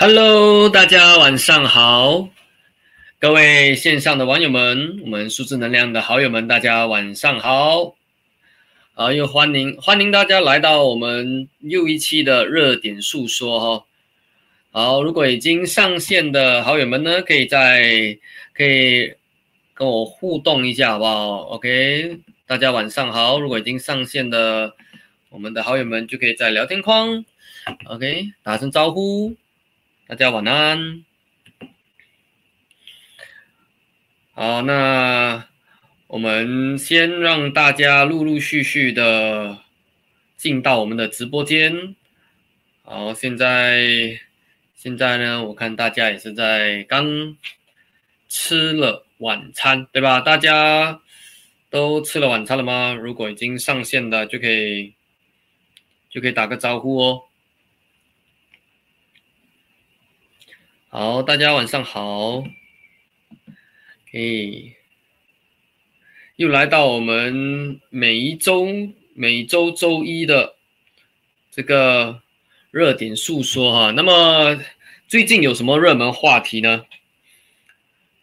Hello，大家晚上好，各位线上的网友们，我们数字能量的好友们，大家晚上好。好，又欢迎欢迎大家来到我们又一期的热点诉说哈。好，如果已经上线的好友们呢，可以在可以跟我互动一下，好不好？OK，大家晚上好。如果已经上线的我们的好友们，就可以在聊天框 OK 打声招呼。大家晚安。好，那我们先让大家陆陆续续的进到我们的直播间。好，现在现在呢，我看大家也是在刚吃了晚餐，对吧？大家都吃了晚餐了吗？如果已经上线的，就可以就可以打个招呼哦。好，大家晚上好。诶，又来到我们每一周每周周一的这个热点诉说哈。那么最近有什么热门话题呢？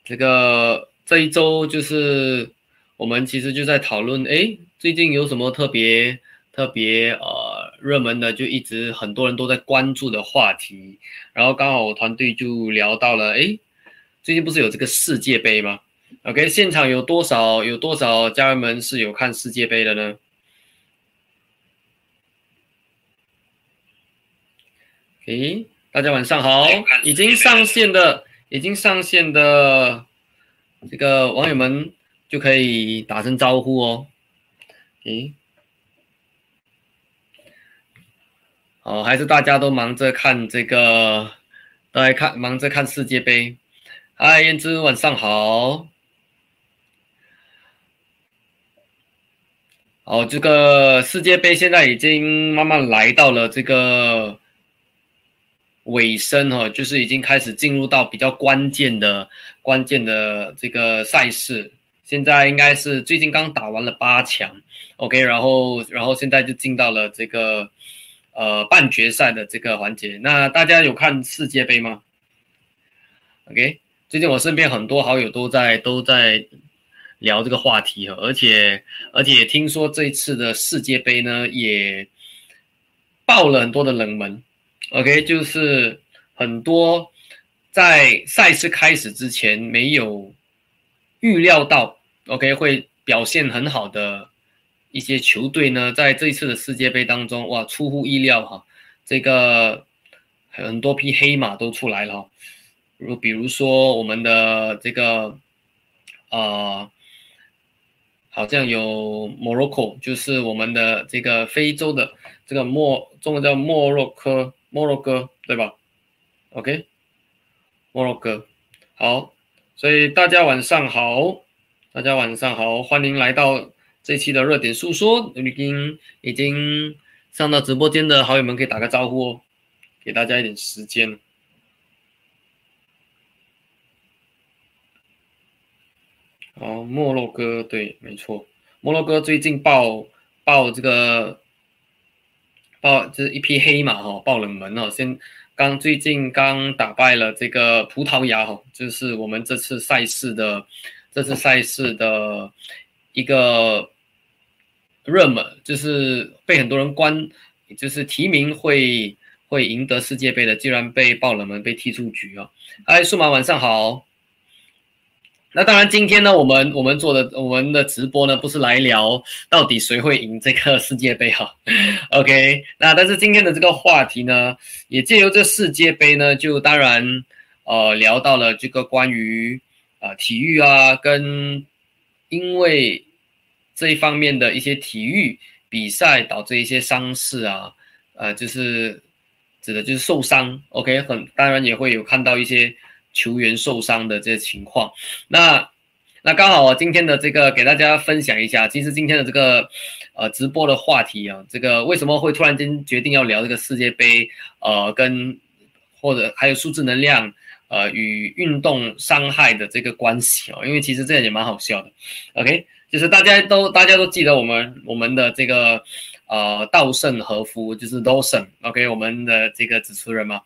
这个这一周就是我们其实就在讨论，诶，最近有什么特别特别呃。热门的就一直很多人都在关注的话题，然后刚好我团队就聊到了，哎，最近不是有这个世界杯吗？OK，现场有多少有多少家人们是有看世界杯的呢？诶，大家晚上好，已经上线的已经上线的这个网友们就可以打声招呼哦，诶。哦，还是大家都忙着看这个，都在看忙着看世界杯。嗨，燕之，晚上好。哦，这个世界杯现在已经慢慢来到了这个尾声哈，就是已经开始进入到比较关键的、关键的这个赛事。现在应该是最近刚打完了八强，OK，然后然后现在就进到了这个。呃，半决赛的这个环节，那大家有看世界杯吗？OK，最近我身边很多好友都在都在聊这个话题哈，而且而且听说这一次的世界杯呢，也爆了很多的冷门。OK，就是很多在赛事开始之前没有预料到，OK 会表现很好的。一些球队呢，在这一次的世界杯当中，哇，出乎意料哈，这个很多匹黑马都出来了，如比如说我们的这个，呃，好像有 Morocco，就是我们的这个非洲的这个莫，中文叫莫洛克，莫洛哥，对吧？OK，莫洛哥，好，所以大家晚上好，大家晚上好，欢迎来到。这期的热点诉说已经已经上到直播间的好友们可以打个招呼哦，给大家一点时间。哦，莫洛哥对，没错，莫洛哥最近爆爆这个爆这一匹黑马哈，爆冷门哦，先刚最近刚打败了这个葡萄牙哈，就是我们这次赛事的这次赛事的一个。热门就是被很多人关，就是提名会会赢得世界杯的，居然被爆冷门被踢出局啊！嗨，数码晚上好。那当然，今天呢，我们我们做的我们的直播呢，不是来聊到底谁会赢这个世界杯哈。OK，那但是今天的这个话题呢，也借由这世界杯呢，就当然呃聊到了这个关于啊体育啊，跟因为。这一方面的一些体育比赛导致一些伤势啊，呃，就是指的就是受伤。OK，很当然也会有看到一些球员受伤的这些情况。那那刚好我今天的这个给大家分享一下，其实今天的这个呃直播的话题啊，这个为什么会突然间决定要聊这个世界杯？呃，跟或者还有数字能量呃与运动伤害的这个关系哦，因为其实这也蛮好笑的。OK。就是大家都大家都记得我们我们的这个呃稻盛和夫就是 Dawson OK 我们的这个主持人嘛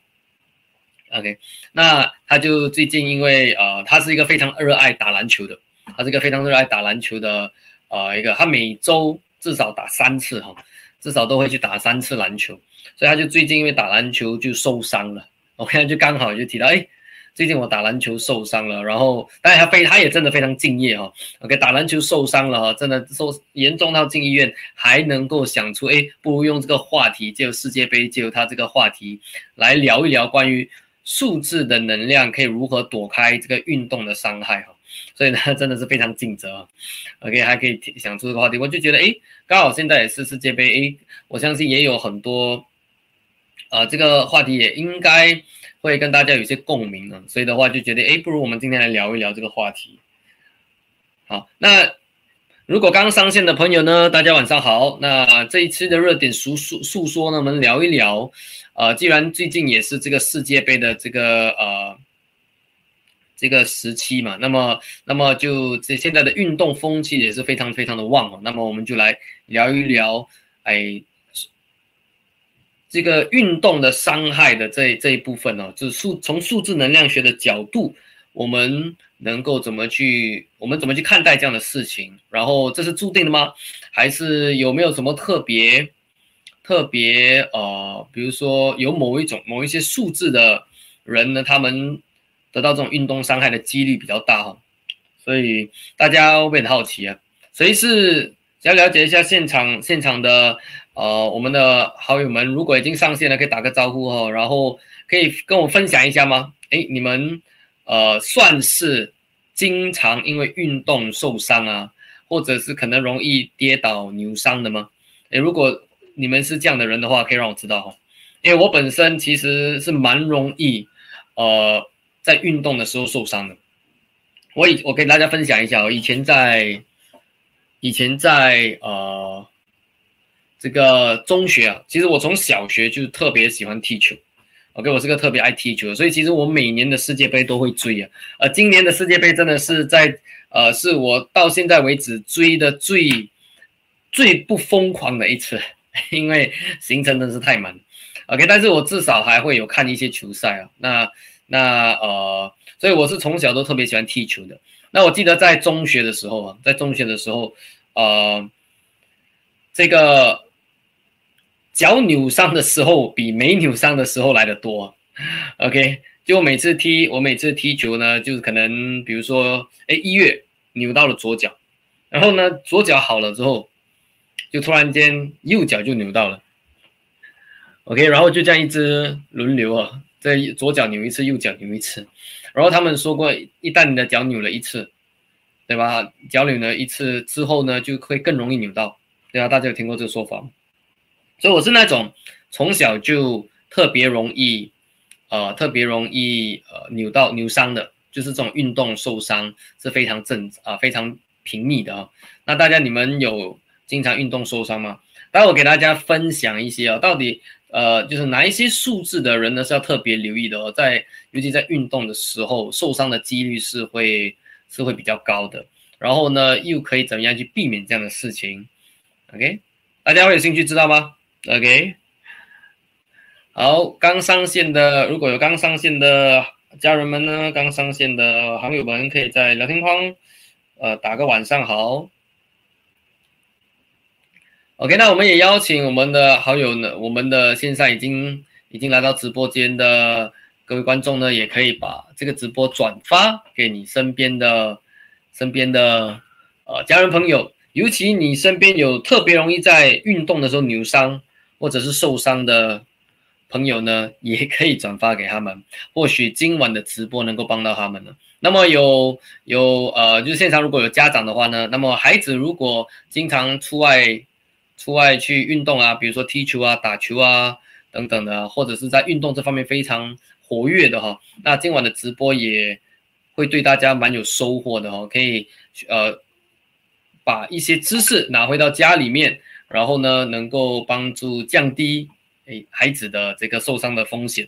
OK，那他就最近因为呃，他是一个非常热爱打篮球的，他是一个非常热爱打篮球的呃一个，他每周至少打三次哈，至少都会去打三次篮球，所以他就最近因为打篮球就受伤了。我现在就刚好就提到，哎，最近我打篮球受伤了，然后但是他非他也真的非常敬业哈。OK，打篮球受伤了哈，真的受严重到进医院，还能够想出，哎，不如用这个话题，借由世界杯，借由他这个话题来聊一聊关于。数字的能量可以如何躲开这个运动的伤害哈？所以呢，真的是非常尽责。OK，还可以想出这个话题，我就觉得哎，刚好现在也是世界杯，哎，我相信也有很多，呃，这个话题也应该会跟大家有些共鸣啊。所以的话就觉得哎，不如我们今天来聊一聊这个话题。好，那如果刚上线的朋友呢，大家晚上好。那这一次的热点诉诉诉说呢，我们聊一聊。呃，既然最近也是这个世界杯的这个呃这个时期嘛，那么那么就这现在的运动风气也是非常非常的旺哦。那么我们就来聊一聊，哎，这个运动的伤害的这这一部分呢，就是数从数字能量学的角度，我们能够怎么去，我们怎么去看待这样的事情？然后这是注定的吗？还是有没有什么特别？特别呃，比如说有某一种某一些数字的人呢，他们得到这种运动伤害的几率比较大哈，所以大家会很好奇啊？谁是想要了解一下现场现场的呃我们的好友们，如果已经上线了，可以打个招呼哈，然后可以跟我分享一下吗？哎，你们呃算是经常因为运动受伤啊，或者是可能容易跌倒扭伤的吗？哎，如果你们是这样的人的话，可以让我知道哈，因为我本身其实是蛮容易，呃，在运动的时候受伤的。我以我给大家分享一下，我以前在以前在呃这个中学啊，其实我从小学就特别喜欢踢球。OK，我是个特别爱踢球的，所以其实我每年的世界杯都会追啊。呃，今年的世界杯真的是在呃，是我到现在为止追的最最不疯狂的一次。因为行程真的是太满，OK，但是我至少还会有看一些球赛啊。那那呃，所以我是从小都特别喜欢踢球的。那我记得在中学的时候啊，在中学的时候，呃，这个脚扭伤的时候比没扭伤的时候来的多。OK，就我每次踢，我每次踢球呢，就是可能比如说，哎，一月扭到了左脚，然后呢，左脚好了之后。就突然间右脚就扭到了，OK，然后就这样一直轮流啊，在左脚扭一次，右脚扭一次。然后他们说过，一旦你的脚扭了一次，对吧？脚扭了一次之后呢，就会更容易扭到，对吧？大家有听过这个说法吗？所以我是那种从小就特别容易，呃，特别容易呃扭到扭伤的，就是这种运动受伤是非常正啊，非常频密的啊。那大家你们有？经常运动受伤吗？待会我给大家分享一些啊，到底呃，就是哪一些数字的人呢是要特别留意的哦，在尤其在运动的时候受伤的几率是会是会比较高的。然后呢，又可以怎么样去避免这样的事情？OK，大家会有兴趣知道吗？OK，好，刚上线的如果有刚上线的家人们呢，刚上线的好友们，可以在聊天框呃打个晚上好。OK，那我们也邀请我们的好友呢，我们的线上已经已经来到直播间的各位观众呢，也可以把这个直播转发给你身边的身边的呃家人朋友，尤其你身边有特别容易在运动的时候扭伤或者是受伤的朋友呢，也可以转发给他们，或许今晚的直播能够帮到他们呢。那么有有呃，就是现场如果有家长的话呢，那么孩子如果经常出外。出外去运动啊，比如说踢球啊、打球啊等等的，或者是在运动这方面非常活跃的哈。那今晚的直播也会对大家蛮有收获的哈，可以呃把一些知识拿回到家里面，然后呢能够帮助降低诶孩子的这个受伤的风险。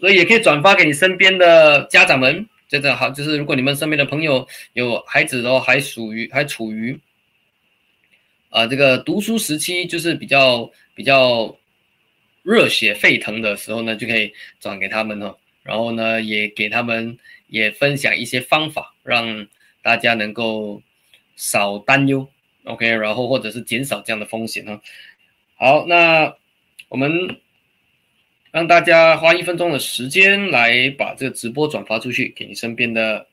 所以也可以转发给你身边的家长们，真的好，就是如果你们身边的朋友有孩子的话，还属于还处于。啊，这个读书时期就是比较比较热血沸腾的时候呢，就可以转给他们哦。然后呢，也给他们也分享一些方法，让大家能够少担忧，OK，然后或者是减少这样的风险哈。好，那我们让大家花一分钟的时间来把这个直播转发出去，给你身边的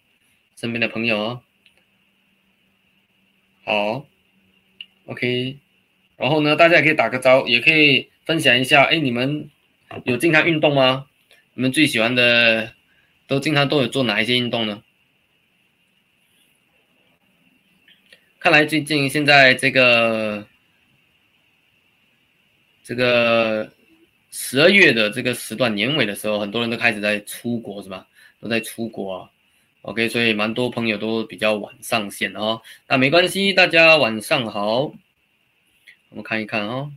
身边的朋友哦。好，OK，然后呢，大家也可以打个招，也可以分享一下，哎，你们有经常运动吗？你们最喜欢的都经常都有做哪一些运动呢？看来最近现在这个这个十二月的这个时段年尾的时候，很多人都开始在出国，是吧？都在出国啊。OK，所以蛮多朋友都比较晚上线哦，那没关系，大家晚上好，我们看一看哦。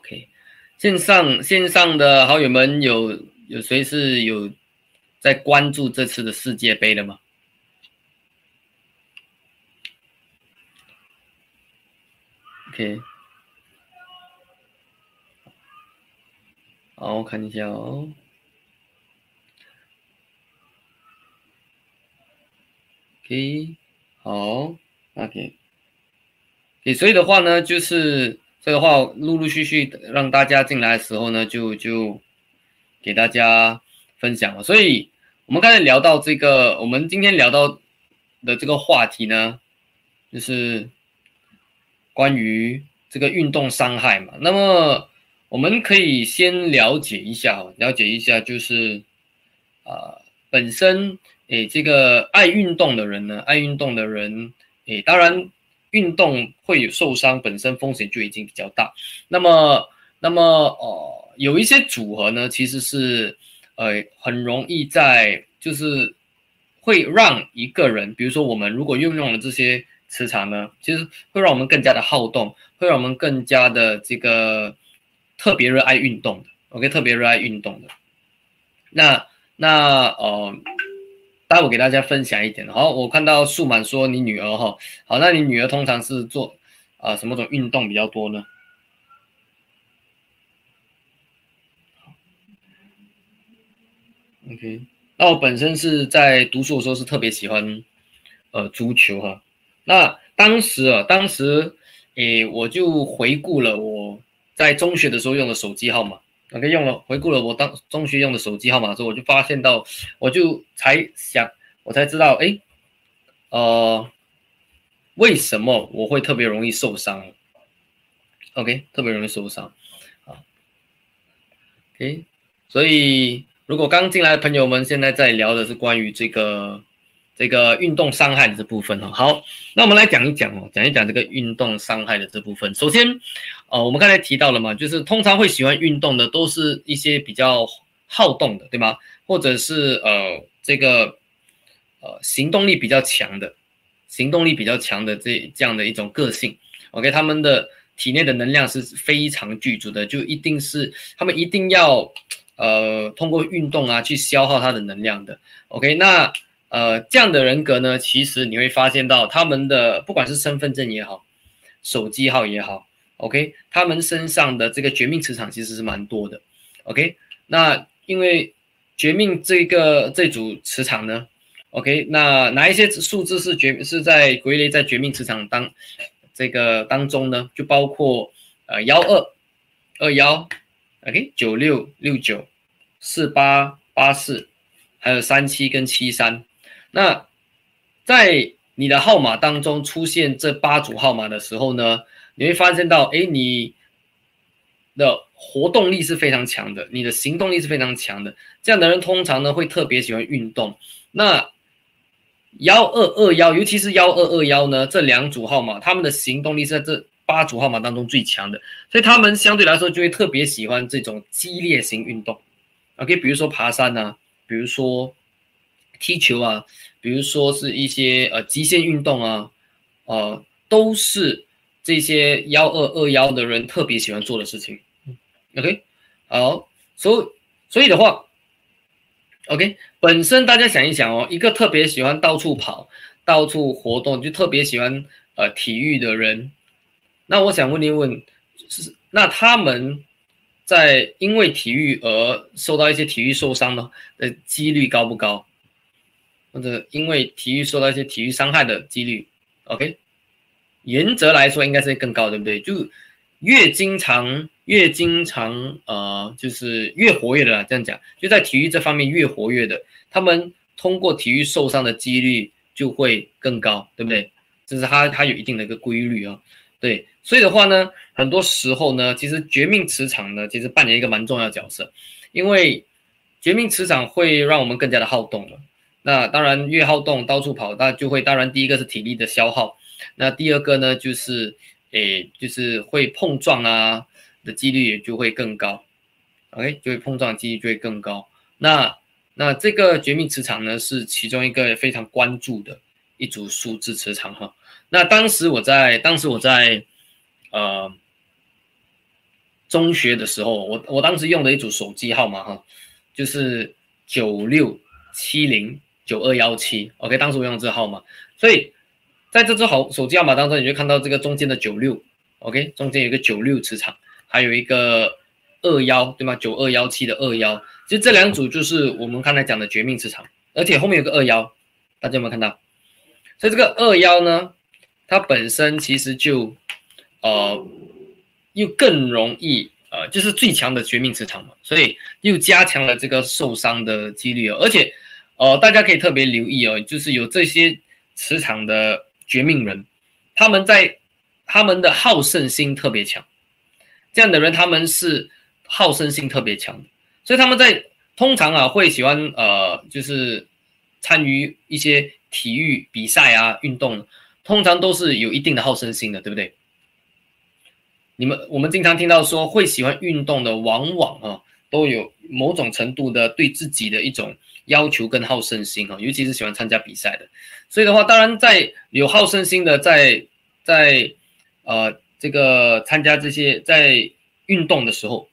OK，线上线上的好友们有有谁是有在关注这次的世界杯了吗？OK。好，我看一下哦。OK，好，OK。OK，所以的话呢，就是这个话陆陆续续让大家进来的时候呢，就就给大家分享了。所以我们刚才聊到这个，我们今天聊到的这个话题呢，就是关于这个运动伤害嘛。那么。我们可以先了解一下，了解一下，就是啊，本身诶，这个爱运动的人呢，爱运动的人诶，当然运动会有受伤，本身风险就已经比较大。那么，那么哦，有一些组合呢，其实是呃，很容易在就是会让一个人，比如说我们如果运用了这些磁场呢，其实会让我们更加的好动，会让我们更加的这个。特别热爱运动的，OK，特别热爱运动的。那那呃，待会给大家分享一点。好，我看到素满说你女儿哈，好，那你女儿通常是做啊什么种运动比较多呢？OK，那我本身是在读书的时候是特别喜欢呃足球哈。那当时啊，当时诶，我就回顾了我。在中学的时候用的手机号码，OK，用了回顾了我当中学用的手机号码之后，我就发现到，我就才想，我才知道，哎，呃，为什么我会特别容易受伤？OK，特别容易受伤，啊，OK，所以如果刚进来的朋友们现在在聊的是关于这个。这个运动伤害的这部分哈，好，那我们来讲一讲哦，讲一讲这个运动伤害的这部分。首先，呃，我们刚才提到了嘛，就是通常会喜欢运动的，都是一些比较好动的，对吗？或者是呃，这个呃，行动力比较强的，行动力比较强的这这样的一种个性。OK，他们的体内的能量是非常具足的，就一定是他们一定要呃通过运动啊去消耗他的能量的。OK，那。呃，这样的人格呢，其实你会发现到他们的不管是身份证也好，手机号也好，OK，他们身上的这个绝命磁场其实是蛮多的，OK，那因为绝命这个这组磁场呢，OK，那哪一些数字是绝是在归类在绝命磁场当这个当中呢？就包括呃幺二二幺，OK，九六六九四八八四，还有三七跟七三。那在你的号码当中出现这八组号码的时候呢，你会发现到，哎，你的活动力是非常强的，你的行动力是非常强的。这样的人通常呢会特别喜欢运动。那幺二二幺，尤其是幺二二幺呢，这两组号码，他们的行动力是在这八组号码当中最强的，所以他们相对来说就会特别喜欢这种激烈型运动。OK，比如说爬山啊，比如说。踢球啊，比如说是一些呃极限运动啊，呃，都是这些幺二二幺的人特别喜欢做的事情。OK，好，所以所以的话，OK，本身大家想一想哦，一个特别喜欢到处跑、到处活动，就特别喜欢呃体育的人，那我想问一问，是那他们在因为体育而受到一些体育受伤的的几率高不高？或者因为体育受到一些体育伤害的几率？OK，原则来说应该是更高，对不对？就越经常越经常呃，就是越活跃的啦，这样讲，就在体育这方面越活跃的，他们通过体育受伤的几率就会更高，对不对？这是它它有一定的一个规律啊，对，所以的话呢，很多时候呢，其实绝命磁场呢，其实扮演一个蛮重要角色，因为绝命磁场会让我们更加的好动了。那当然越好动，到处跑，那就会当然第一个是体力的消耗，那第二个呢就是。诶，就是会碰撞啊的几率也就会更高，OK，就会碰撞几率就会更高。那那这个绝命磁场呢，是其中一个非常关注的一组数字磁场哈。那当时我在当时我在呃中学的时候，我我当时用的一组手机号码哈，就是九六七零九二幺七，OK，当时我用这个号码，所以。在这只好手机号码当中，你就看到这个中间的九六，OK，中间有一个九六磁场，还有一个二幺，对吗？九二幺七的二幺，其实这两组就是我们刚才讲的绝命磁场，而且后面有个二幺，大家有没有看到？所以这个二幺呢，它本身其实就呃又更容易呃，就是最强的绝命磁场嘛，所以又加强了这个受伤的几率哦，而且呃大家可以特别留意哦，就是有这些磁场的。绝命人，他们在他们的好胜心特别强，这样的人他们是好胜心特别强，所以他们在通常啊会喜欢呃就是参与一些体育比赛啊运动，通常都是有一定的好胜心的，对不对？你们我们经常听到说会喜欢运动的，往往啊都有某种程度的对自己的一种。要求跟好胜心啊，尤其是喜欢参加比赛的，所以的话，当然在有好胜心的，在在呃这个参加这些在运动的时候，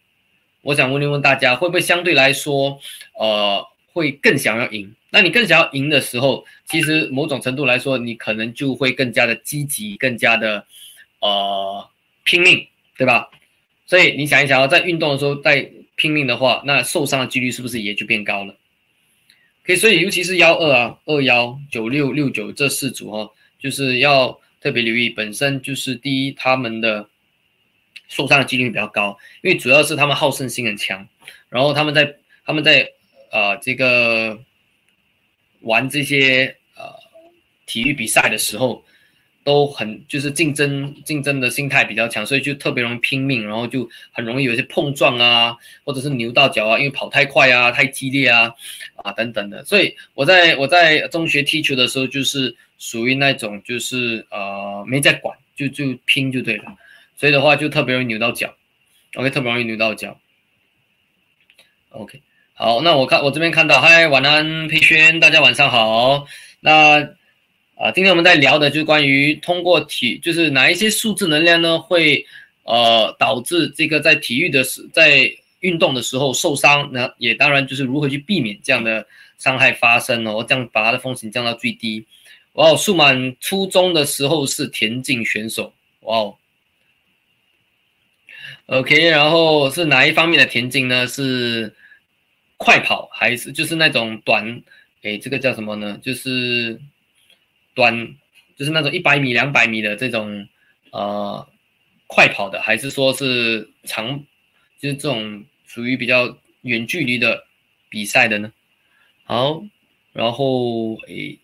我想问一问大家，会不会相对来说，呃，会更想要赢？那你更想要赢的时候，其实某种程度来说，你可能就会更加的积极，更加的呃拼命，对吧？所以你想一想，在运动的时候在拼命的话，那受伤的几率是不是也就变高了？可以，所以尤其是幺二啊、二幺、九六、六九这四组哈，就是要特别留意。本身就是第一，他们的受伤的几率比较高，因为主要是他们好胜心很强，然后他们在他们在呃这个玩这些呃体育比赛的时候。都很就是竞争竞争的心态比较强，所以就特别容易拼命，然后就很容易有一些碰撞啊，或者是扭到脚啊，因为跑太快啊、太激烈啊啊等等的。所以我在我在中学踢球的时候，就是属于那种就是呃没在管，就就拼就对了。所以的话就特别容易扭到脚，OK，特别容易扭到脚。OK，好，那我看我这边看到，嗨，晚安，佩轩，大家晚上好。那。啊，今天我们在聊的就是关于通过体，就是哪一些数字能量呢，会呃导致这个在体育的时，在运动的时候受伤，那也当然就是如何去避免这样的伤害发生哦，这样把它的风险降到最低。哇哦，数满初中的时候是田径选手，哇哦。OK，然后是哪一方面的田径呢？是快跑还是就是那种短？哎，这个叫什么呢？就是。短就是那种一百米、两百米的这种呃快跑的，还是说是长，就是这种属于比较远距离的比赛的呢？好，然后诶，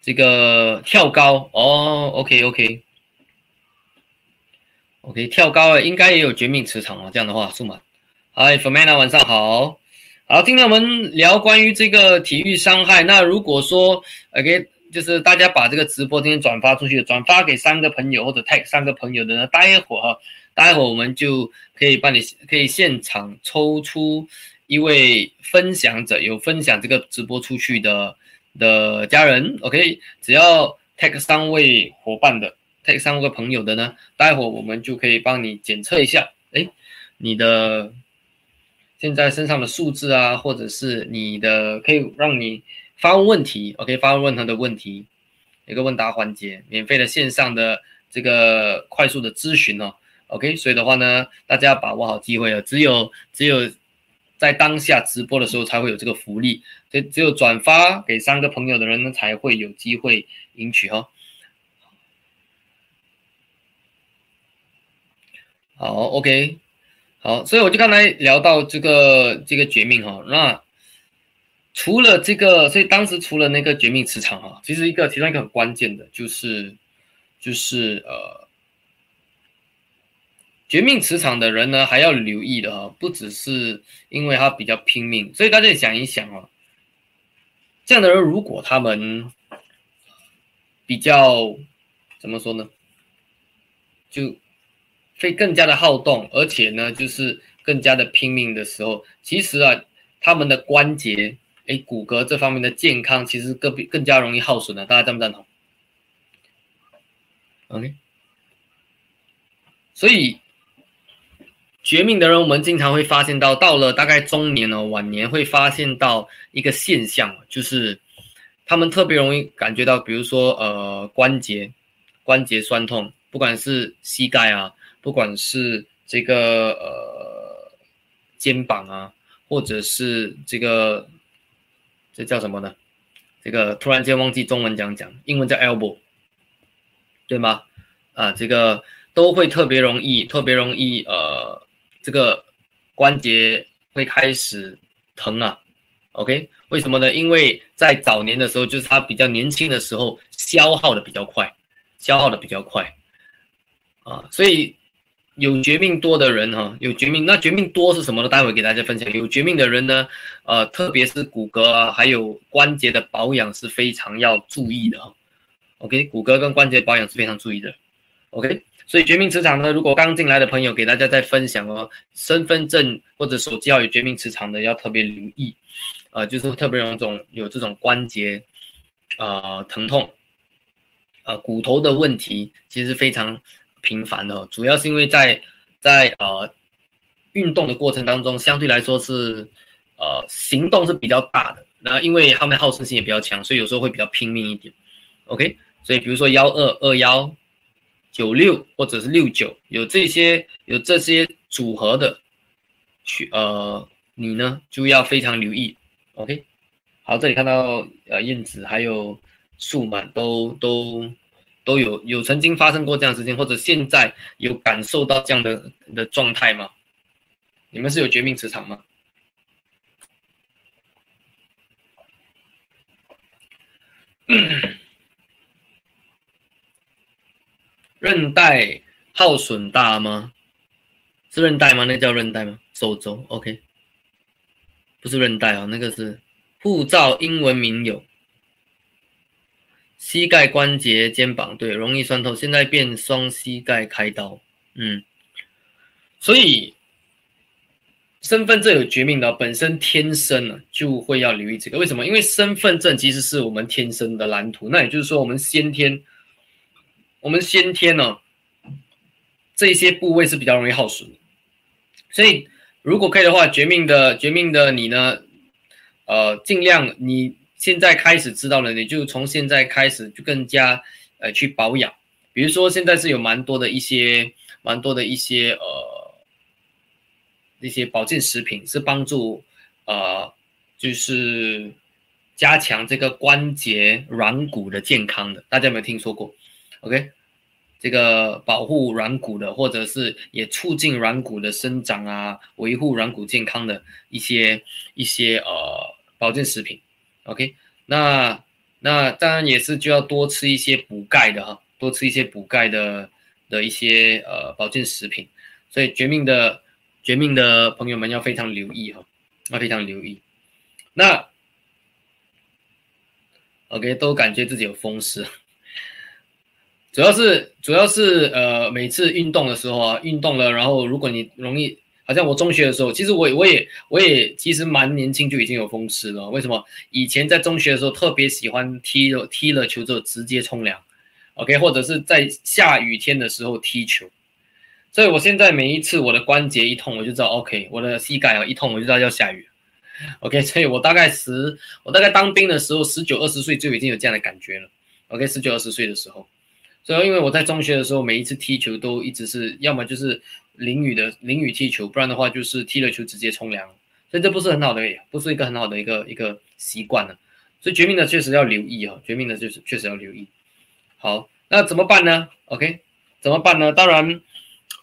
这个跳高哦，OK OK，OK 跳高应该也有绝命磁场哦。这样的话，数码，嗨，Fermana 晚上好，好，今天我们聊关于这个体育伤害。那如果说 OK。就是大家把这个直播今天转发出去，转发给三个朋友或者 tag 三个朋友的呢，待会儿哈，待会儿我们就可以帮你可以现场抽出一位分享者，有分享这个直播出去的的家人，OK，只要 tag 三位伙伴的 tag 三个朋友的呢，待会儿我们就可以帮你检测一下，哎，你的现在身上的数字啊，或者是你的可以让你。发问问题，OK，发问任何的问题，一个问答环节，免费的线上的这个快速的咨询哦，OK，所以的话呢，大家要把握好机会了。只有只有在当下直播的时候才会有这个福利，所以只有转发给三个朋友的人呢，才会有机会赢取哈。好，OK，好，所以我就刚才聊到这个这个绝命哈，那除了这个，所以当时除了那个绝命磁场啊，其实一个其中一个很关键的就是就是呃。绝命磁场的人呢，还要留意的啊，不只是因为他比较拼命，所以大家想一想啊，这样的人如果他们比较怎么说呢，就会更加的好动，而且呢，就是更加的拼命的时候，其实啊，他们的关节、哎骨骼这方面的健康，其实更更加容易耗损的，大家赞不赞同？OK，所以。绝命的人，我们经常会发现到，到了大概中年哦，晚年会发现到一个现象，就是他们特别容易感觉到，比如说呃关节关节酸痛，不管是膝盖啊，不管是这个呃肩膀啊，或者是这个这叫什么呢？这个突然间忘记中文讲讲，英文叫 elbow，对吗？啊，这个都会特别容易，特别容易呃。这个关节会开始疼啊，OK？为什么呢？因为在早年的时候，就是他比较年轻的时候，消耗的比较快，消耗的比较快啊，所以有绝命多的人哈，有绝命，那绝命多是什么呢？待会给大家分享。有绝命的人呢，呃，特别是骨骼啊，还有关节的保养是非常要注意的，OK？骨骼跟关节保养是非常注意的，OK？所以绝命磁场呢，如果刚进来的朋友给大家再分享哦，身份证或者手机要有绝命磁场的要特别留意，呃，就是特别有种有这种关节，呃，疼痛，呃，骨头的问题其实非常频繁的，主要是因为在在呃运动的过程当中，相对来说是呃行动是比较大的，那因为他们好胜心也比较强，所以有时候会比较拼命一点，OK，所以比如说幺二二幺。九六或者是六九，有这些有这些组合的，去呃，你呢就要非常留意。OK，好，这里看到呃燕子还有树满都都都有有曾经发生过这样的事情，或者现在有感受到这样的的状态吗？你们是有绝命磁场吗？韧带耗损大吗？是韧带吗？那叫韧带吗？手肘，OK，不是韧带啊，那个是护照英文名有。膝盖关节、肩膀，对，容易酸痛。现在变双膝盖开刀，嗯，所以身份证有绝命的，本身天生呢就会要留意这个。为什么？因为身份证其实是我们天生的蓝图，那也就是说我们先天。我们先天呢，这些部位是比较容易耗损的，所以如果可以的话，绝命的绝命的你呢，呃，尽量你现在开始知道了，你就从现在开始就更加呃去保养，比如说现在是有蛮多的一些蛮多的一些呃一些保健食品是帮助呃就是加强这个关节软骨的健康的，大家有没有听说过？OK，这个保护软骨的，或者是也促进软骨的生长啊，维护软骨健康的一些一些呃保健食品。OK，那那当然也是就要多吃一些补钙的哈，多吃一些补钙的的一些呃保健食品。所以绝命的绝命的朋友们要非常留意哈，要非常留意。那 OK，都感觉自己有风湿。主要是主要是呃，每次运动的时候啊，运动了，然后如果你容易，好像我中学的时候，其实我我也我也其实蛮年轻就已经有风湿了。为什么？以前在中学的时候特别喜欢踢了踢了球之后直接冲凉，OK，或者是在下雨天的时候踢球。所以我现在每一次我的关节一痛，我就知道 OK，我的膝盖啊一痛，我就知道要下雨。OK，所以我大概十我大概当兵的时候，十九二十岁就已经有这样的感觉了。OK，十九二十岁的时候。所以因为我在中学的时候，每一次踢球都一直是要么就是淋雨的淋雨踢球，不然的话就是踢了球直接冲凉，所以这不是很好的，不是一个很好的一个一个习惯呢。所以绝命的确实要留意哈，绝命的就是确实要留意。好，那怎么办呢？OK，怎么办呢？当然，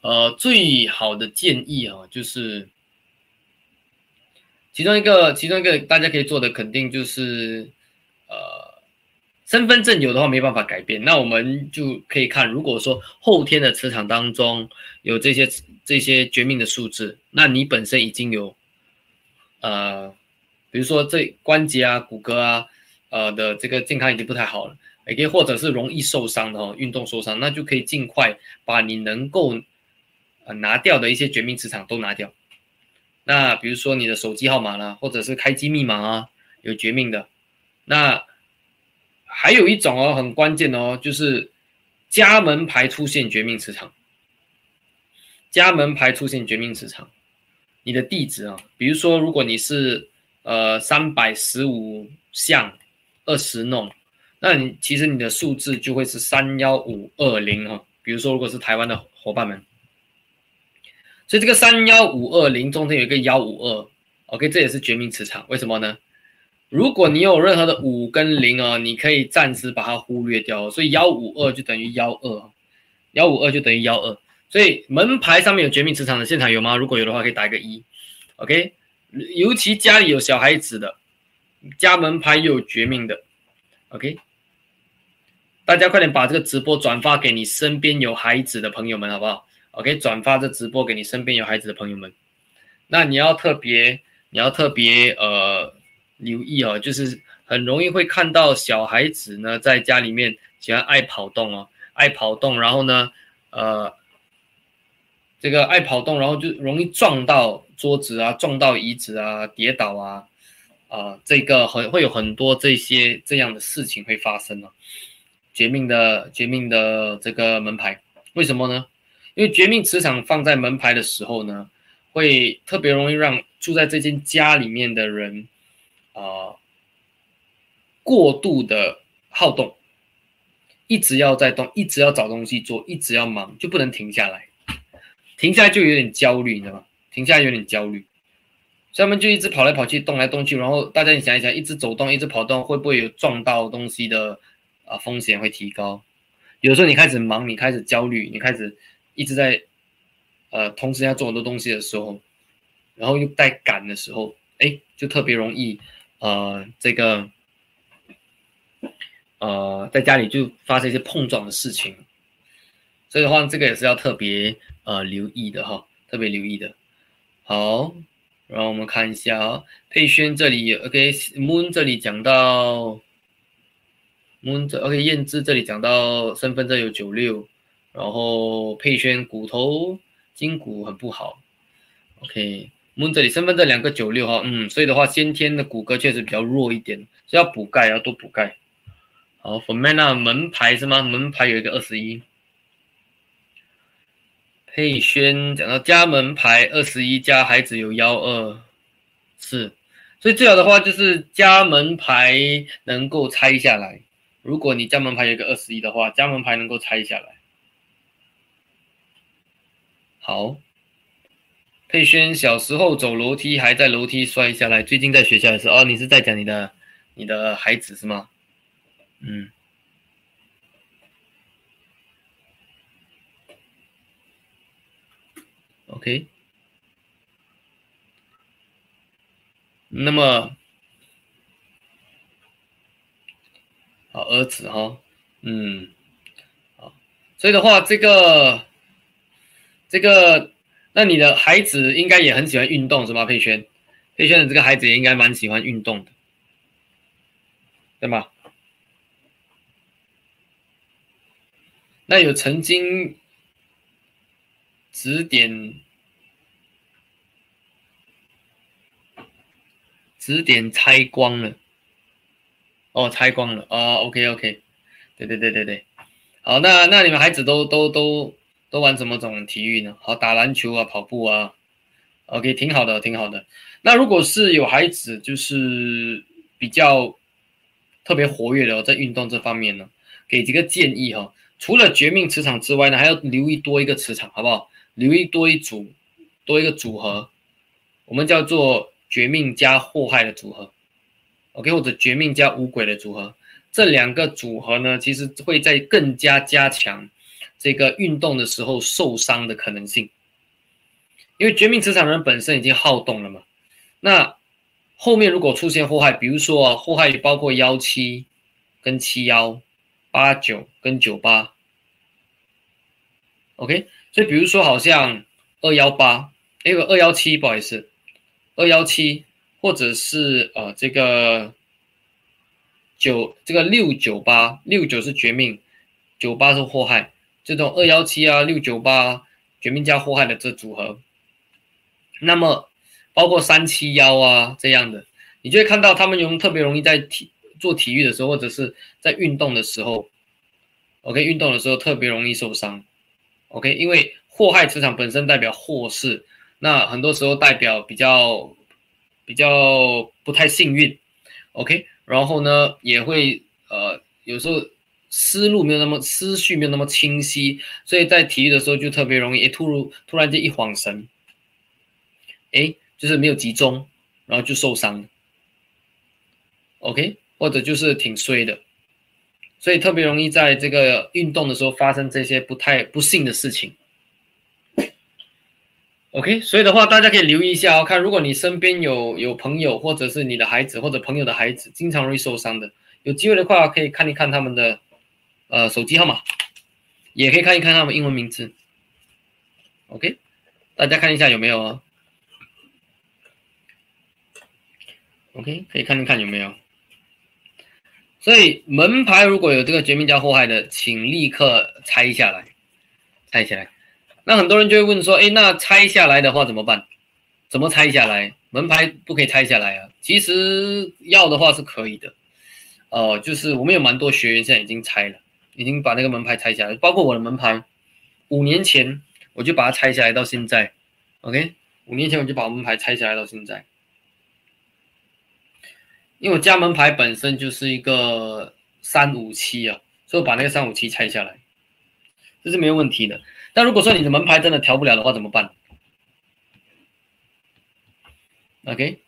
呃，最好的建议啊，就是其中一个，其中一个大家可以做的肯定就是，呃，身份证有的话没办法改变，那我们就可以看，如果说后天的磁场当中有这些这些绝命的数字，那你本身已经有，呃。比如说这关节啊、骨骼啊，呃的这个健康已经不太好了，也可以或者是容易受伤的哦，运动受伤，那就可以尽快把你能够呃拿掉的一些绝命磁场都拿掉。那比如说你的手机号码啦，或者是开机密码啊，有绝命的。那还有一种哦，很关键哦，就是家门牌出现绝命磁场。家门牌出现绝命磁场，你的地址啊，比如说如果你是。呃，三百十五项，二十弄，那你其实你的数字就会是三幺五二零哈。比如说，如果是台湾的伙伴们，所以这个三幺五二零中间有一个幺五二，OK，这也是绝命磁场。为什么呢？如果你有任何的五跟零啊，你可以暂时把它忽略掉。所以幺五二就等于幺二，幺五二就等于幺二。所以门牌上面有绝命磁场的现场有吗？如果有的话，可以打一个一，OK。尤其家里有小孩子的，家门牌有绝命的，OK，大家快点把这个直播转发给你身边有孩子的朋友们，好不好？OK，转发这直播给你身边有孩子的朋友们。那你要特别，你要特别呃留意哦，就是很容易会看到小孩子呢在家里面喜欢爱跑动哦，爱跑动，然后呢，呃。这个爱跑动，然后就容易撞到桌子啊，撞到椅子啊，跌倒啊，啊，这个很会有很多这些这样的事情会发生哦。绝命的绝命的这个门牌，为什么呢？因为绝命磁场放在门牌的时候呢，会特别容易让住在这间家里面的人啊过度的好动，一直要在动，一直要找东西做，一直要忙，就不能停下来。停下来就有点焦虑，你知道吗？停下来有点焦虑，所以他们就一直跑来跑去，动来动去。然后大家你想一想，一直走动，一直跑动，会不会有撞到东西的啊风险会提高？有时候你开始忙，你开始焦虑，你开始一直在呃同时要做很多东西的时候，然后又带赶的时候，哎，就特别容易呃这个呃在家里就发生一些碰撞的事情。所以的话，这个也是要特别呃留意的哈，特别留意的。好，然后我们看一下啊，佩轩这里，OK，Moon 这里讲到，Moon 这 OK，燕姿这里讲到身份证有九六，然后佩轩骨头筋骨很不好，OK 门这里身份证两个九六哈，嗯，所以的话先天的骨骼确实比较弱一点，所以要补钙，要多补钙。好，Formana 门牌是吗？门牌有一个二十一。佩轩讲到家门牌二十一家孩子有幺二四，所以最好的话就是家门牌能够拆下来。如果你家门牌有一个二十一的话，家门牌能够拆下来。好，佩轩小时候走楼梯还在楼梯摔下来，最近在学校的时候，哦，你是在讲你的你的孩子是吗？嗯。OK，那么好儿子哈，嗯，好，所以的话，这个这个，那你的孩子应该也很喜欢运动是吗？佩轩，佩轩的这个孩子也应该蛮喜欢运动的，对吗？那有曾经指点。指点拆光了，哦，拆光了，哦，OK OK，对对对对对，好，那那你们孩子都都都都玩什么种体育呢？好，打篮球啊，跑步啊，OK，挺好的，挺好的。那如果是有孩子，就是比较特别活跃的，在运动这方面呢，给几个建议哈。除了绝命磁场之外呢，还要留意多一个磁场，好不好？留意多一组，多一个组合，我们叫做绝命加祸害的组合，OK，或者绝命加五鬼的组合。这两个组合呢，其实会在更加加强这个运动的时候受伤的可能性，因为绝命磁场人本身已经好动了嘛。那后面如果出现祸害，比如说啊，祸害包括幺七跟七幺、八九跟九八，OK，所以比如说好像二幺八，哎，二幺七，不好意思，二幺七，或者是呃这个九这个六九八，六九是绝命，九八是祸害，这种二幺七啊、六九八绝命加祸害的这组合，那么。包括三七幺啊这样的，你就会看到他们容特别容易在体做体育的时候，或者是在运动的时候，OK，运动的时候特别容易受伤，OK，因为祸害磁场本身代表祸事，那很多时候代表比较比较不太幸运，OK，然后呢也会呃有时候思路没有那么思绪没有那么清晰，所以在体育的时候就特别容易突如突然间一晃神，哎。就是没有集中，然后就受伤，OK，或者就是挺衰的，所以特别容易在这个运动的时候发生这些不太不幸的事情，OK，所以的话大家可以留意一下哦，看如果你身边有有朋友或者是你的孩子或者朋友的孩子经常容易受伤的，有机会的话可以看一看他们的呃手机号码，也可以看一看他们英文名字，OK，大家看一下有没有哦。OK，可以看一看有没有。所以门牌如果有这个绝命加祸害的，请立刻拆下来，拆下来。那很多人就会问说：“哎，那拆下来的话怎么办？怎么拆下来？门牌不可以拆下来啊？”其实要的话是可以的。哦，就是我们有蛮多学员现在已经拆了，已经把那个门牌拆下来，包括我的门牌，五年前我就把它拆下来到现在。OK，五年前我就把门牌拆下来到现在。因为我家门牌本身就是一个三五七啊，所以我把那个三五七拆下来，这是没有问题的。但如果说你的门牌真的调不了的话，怎么办？OK，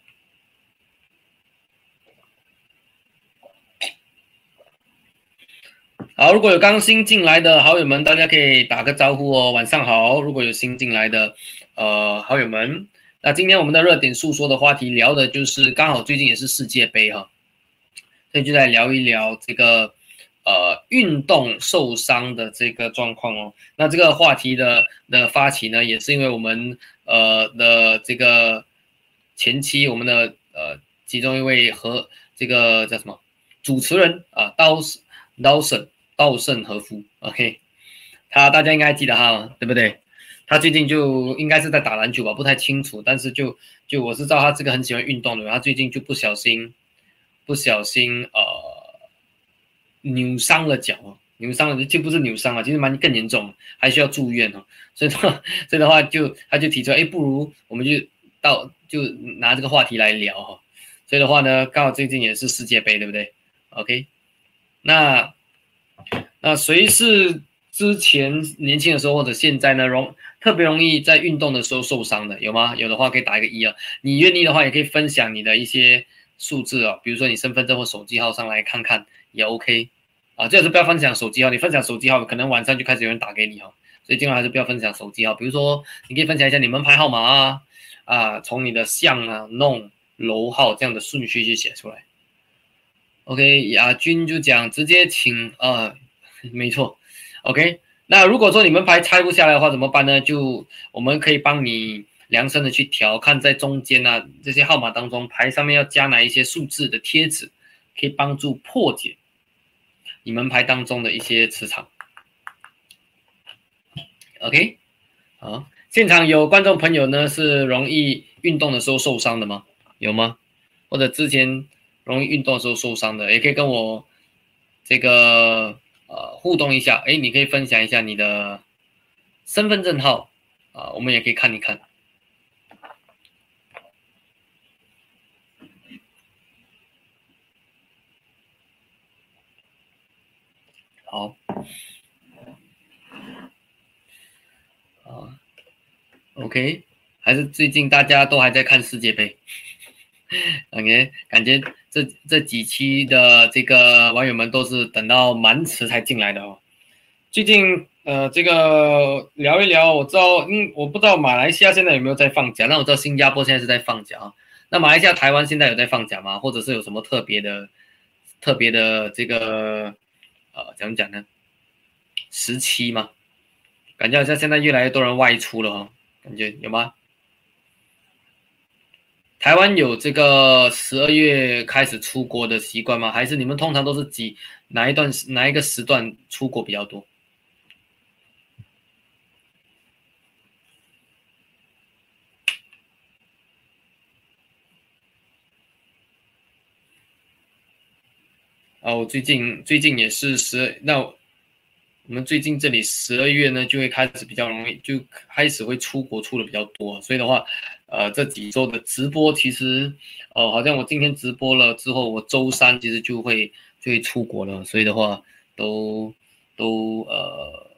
好，如果有刚新进来的好友们，大家可以打个招呼哦，晚上好。如果有新进来的呃好友们。那今天我们的热点诉说的话题聊的就是刚好最近也是世界杯哈，所以就来聊一聊这个呃运动受伤的这个状况哦。那这个话题的的发起呢，也是因为我们呃的这个前期我们的呃其中一位和这个叫什么主持人啊，刀刀圣稻盛和夫，OK，他大家应该记得哈，对不对？他最近就应该是在打篮球吧，不太清楚。但是就就我是知道他这个很喜欢运动的，他最近就不小心不小心呃扭伤了脚，扭伤了就不是扭伤了，其实蛮更严重，还需要住院哦。所以话所以的话就他就提出，哎，不如我们就到就拿这个话题来聊哈。所以的话呢，刚好最近也是世界杯，对不对？OK，那那谁是之前年轻的时候或者现在呢？容特别容易在运动的时候受伤的有吗？有的话可以打一个一啊。你愿意的话也可以分享你的一些数字啊，比如说你身份证或手机号上来看看也 OK 啊。最好是不要分享手机号，你分享手机号可能晚上就开始有人打给你哈，所以尽量还是不要分享手机号。比如说你可以分享一下你门牌号码啊，啊，从你的巷啊、弄楼号这样的顺序去写出来。OK，亚军就讲直接请啊，没错，OK。那如果说你们牌拆不下来的话怎么办呢？就我们可以帮你量身的去调，看在中间啊这些号码当中牌上面要加哪一些数字的贴纸，可以帮助破解你们牌当中的一些磁场。OK，好，现场有观众朋友呢是容易运动的时候受伤的吗？有吗？或者之前容易运动的时候受伤的，也可以跟我这个。呃，互动一下，哎，你可以分享一下你的身份证号啊，我们也可以看一看。好啊，OK，还是最近大家都还在看世界杯 感觉感觉这这几期的这个网友们都是等到满池才进来的哦。最近呃，这个聊一聊，我知道，嗯，我不知道马来西亚现在有没有在放假，那我知道新加坡现在是在放假啊。那马来西亚、台湾现在有在放假吗？或者是有什么特别的、特别的这个呃，怎么讲呢？时期吗？感觉好像现在越来越多人外出了哈，感觉有吗？台湾有这个十二月开始出国的习惯吗？还是你们通常都是几哪一段哪一个时段出国比较多？哦，最近最近也是十那。我们最近这里十二月呢，就会开始比较容易，就开始会出国出的比较多，所以的话，呃，这几周的直播其实，哦，好像我今天直播了之后，我周三其实就会就会出国了，所以的话，都都呃，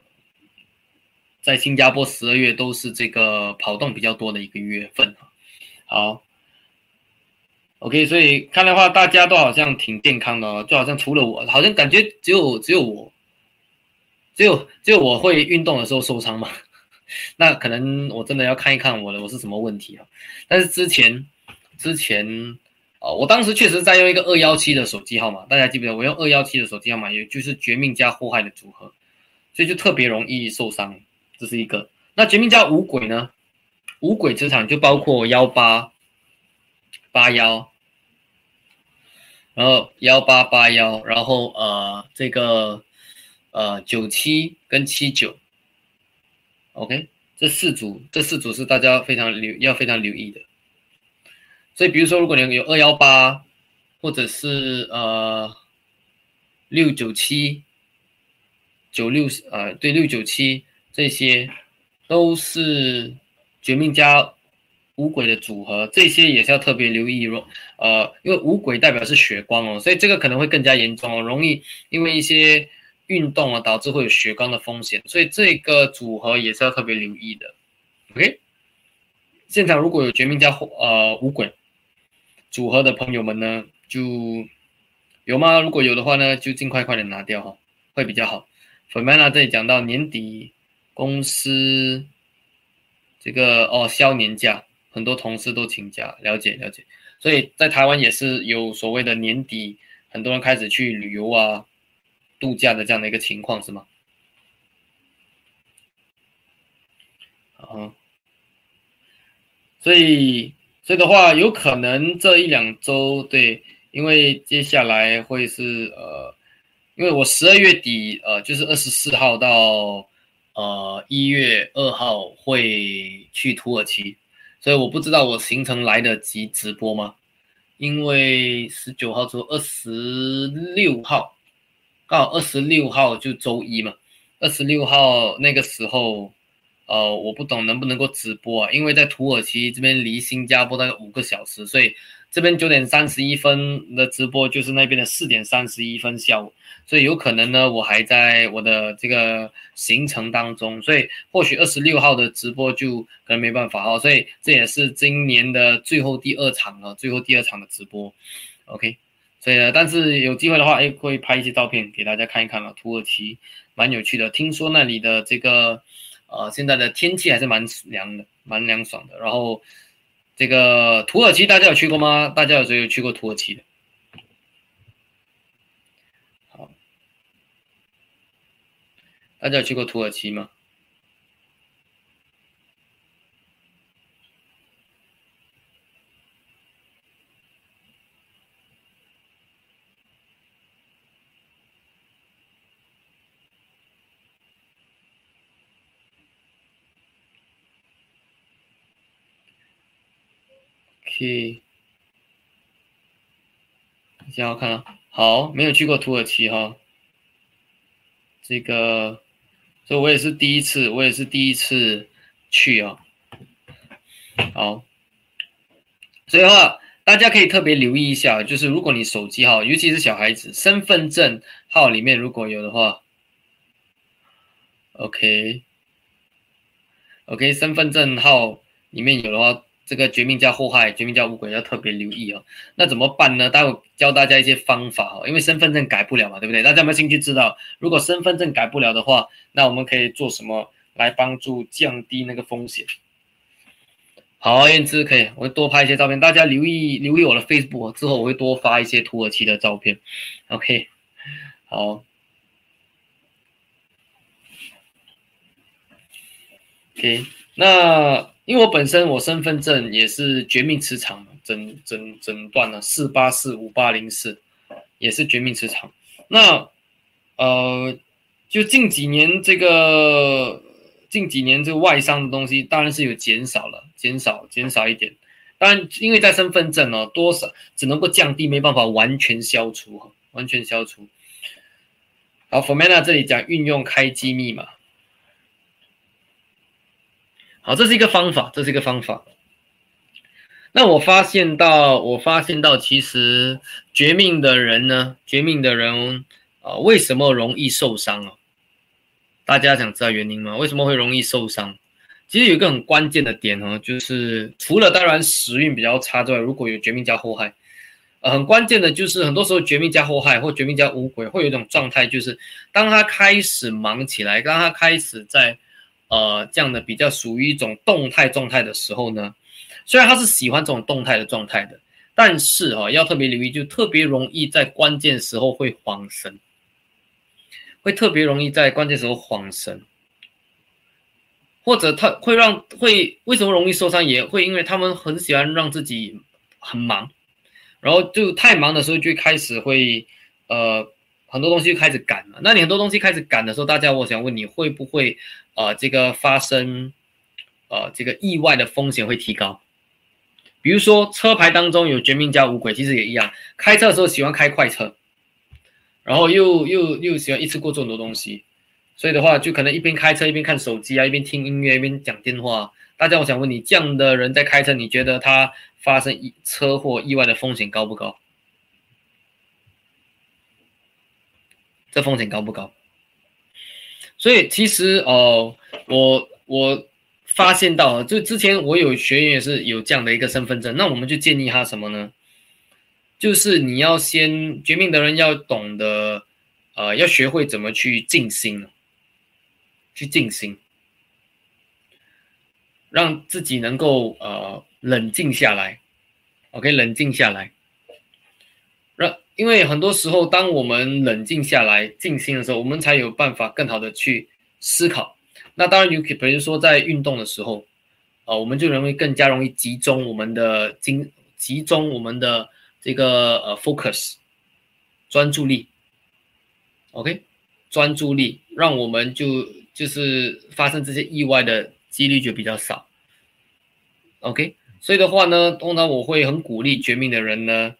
在新加坡十二月都是这个跑动比较多的一个月份好，OK，所以看的话，大家都好像挺健康的，就好像除了我，好像感觉只有只有我。只有只有我会运动的时候受伤嘛？那可能我真的要看一看我的我是什么问题啊？但是之前之前啊，我当时确实在用一个二幺七的手机号码，大家记不记得我用二幺七的手机号码，也就是绝命加祸害的组合，所以就特别容易受伤，这是一个。那绝命加五鬼呢？五鬼之场就包括幺八八幺，然后幺八八幺，然后呃这个。呃，九七跟七九，OK，这四组，这四组是大家非常留要非常留意的。所以，比如说，如果你有二幺八，或者是呃六九七、九六呃对六九七这些，都是绝命加五鬼的组合，这些也是要特别留意哦。呃，因为五鬼代表是血光哦，所以这个可能会更加严重哦，容易因为一些。运动啊，导致会有血光的风险，所以这个组合也是要特别留意的。OK，现场如果有绝命加呃五鬼组合的朋友们呢，就有吗？如果有的话呢，就尽快快点拿掉哈，会比较好。粉曼娜这里讲到年底公司这个哦销年假，很多同事都请假，了解了解。所以在台湾也是有所谓的年底，很多人开始去旅游啊。度假的这样的一个情况是吗？啊，所以所以的话，有可能这一两周对，因为接下来会是呃，因为我十二月底呃，就是二十四号到呃一月二号会去土耳其，所以我不知道我行程来得及直播吗？因为十九号之后二十六号。刚好二十六号就周一嘛，二十六号那个时候，呃，我不懂能不能够直播啊？因为在土耳其这边离新加坡大概五个小时，所以这边九点三十一分的直播就是那边的四点三十一分下午，所以有可能呢，我还在我的这个行程当中，所以或许二十六号的直播就可能没办法哈，所以这也是今年的最后第二场了，最后第二场的直播，OK。所以呢，但是有机会的话，哎，会拍一些照片给大家看一看了。土耳其蛮有趣的，听说那里的这个呃现在的天气还是蛮凉的，蛮凉爽的。然后这个土耳其大家有去过吗？大家有谁有去过土耳其的？好，大家有去过土耳其吗？去，先要看啊，好，没有去过土耳其哈，这个，所以我也是第一次，我也是第一次去啊，好，所以的话，大家可以特别留意一下，就是如果你手机号，尤其是小孩子身份证号里面如果有的话，OK。OK，身份证号里面有的话，这个绝命加祸害、绝命加无鬼要特别留意哦。那怎么办呢？待会教大家一些方法哦。因为身份证改不了嘛，对不对？大家有没有兴趣知道？如果身份证改不了的话，那我们可以做什么来帮助降低那个风险？好，燕姿可以，我会多拍一些照片。大家留意留意我的 Facebook 之后，我会多发一些土耳其的照片。OK，好。OK，那因为我本身我身份证也是绝命磁场诊诊诊断了四八四五八零四，也是绝命磁场。那呃，就近几年这个近几年这个外伤的东西当然是有减少了，减少减少一点。当然，因为在身份证哦，多少只能够降低，没办法完全消除，完全消除。好，Fomana 这里讲运用开机密码。好，这是一个方法，这是一个方法。那我发现到，我发现到，其实绝命的人呢，绝命的人啊，为什么容易受伤啊？大家想知道原因吗？为什么会容易受伤？其实有一个很关键的点哦，就是除了当然时运比较差之外，如果有绝命加祸害，呃，很关键的就是很多时候绝命加祸害或绝命加无鬼，会有一种状态，就是当他开始忙起来，当他开始在。呃，这样的比较属于一种动态状态的时候呢，虽然他是喜欢这种动态的状态的，但是啊，要特别留意，就特别容易在关键时候会慌神，会特别容易在关键时候慌神，或者他会让会为什么容易受伤，也会因为他们很喜欢让自己很忙，然后就太忙的时候就开始会呃。很多东西就开始赶了，那你很多东西开始赶的时候，大家我想问你会不会呃这个发生呃这个意外的风险会提高？比如说车牌当中有绝命加无鬼，其实也一样，开车的时候喜欢开快车，然后又又又喜欢一次过做很多东西，所以的话就可能一边开车一边看手机啊，一边听音乐一边讲电话。大家我想问你，这样的人在开车，你觉得他发生意车祸意外的风险高不高？这风险高不高？所以其实哦，我我发现到，就之前我有学员也是有这样的一个身份证，那我们就建议他什么呢？就是你要先绝命的人要懂得，呃，要学会怎么去静心，去静心，让自己能够呃冷静下来，OK，冷静下来。因为很多时候，当我们冷静下来、静心的时候，我们才有办法更好的去思考。那当然，有可比如说在运动的时候，啊，我们就容易更加容易集中我们的精，集中我们的这个呃 focus，专注力。OK，专注力，让我们就就是发生这些意外的几率就比较少。OK，所以的话呢，通常我会很鼓励绝命的人呢。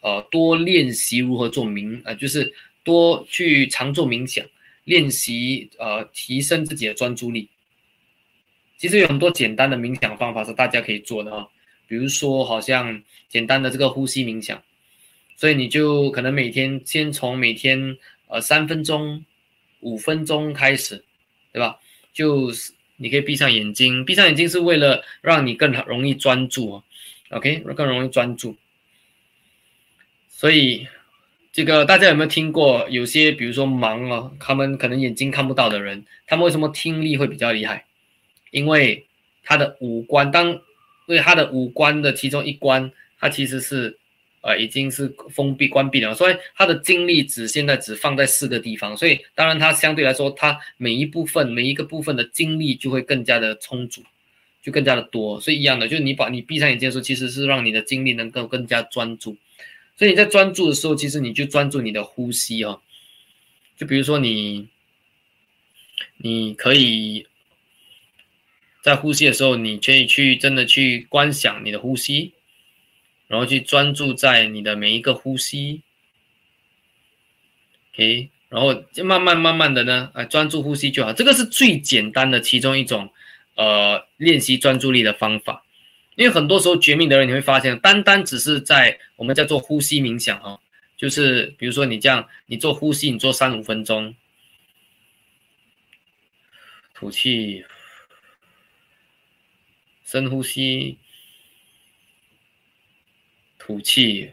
呃，多练习如何做冥，呃，就是多去常做冥想，练习呃，提升自己的专注力。其实有很多简单的冥想方法是大家可以做的啊，比如说好像简单的这个呼吸冥想，所以你就可能每天先从每天呃三分钟、五分钟开始，对吧？就是你可以闭上眼睛，闭上眼睛是为了让你更容易专注，OK，更容易专注。所以，这个大家有没有听过？有些比如说盲啊，他们可能眼睛看不到的人，他们为什么听力会比较厉害？因为他的五官，当因为他的五官的其中一关，他其实是呃已经是封闭关闭了，所以他的精力只现在只放在四个地方，所以当然他相对来说，他每一部分每一个部分的精力就会更加的充足，就更加的多。所以一样的，就是你把你闭上眼睛的时候，其实是让你的精力能够更加专注。所以你在专注的时候，其实你就专注你的呼吸哦。就比如说你，你可以在呼吸的时候，你可以去真的去观想你的呼吸，然后去专注在你的每一个呼吸。OK，然后就慢慢慢慢的呢，啊，专注呼吸就好。这个是最简单的其中一种，呃，练习专注力的方法。因为很多时候绝命的人，你会发现，单单只是在我们在做呼吸冥想哦，就是比如说你这样，你做呼吸，你做三五分钟，吐气，深呼吸，吐气。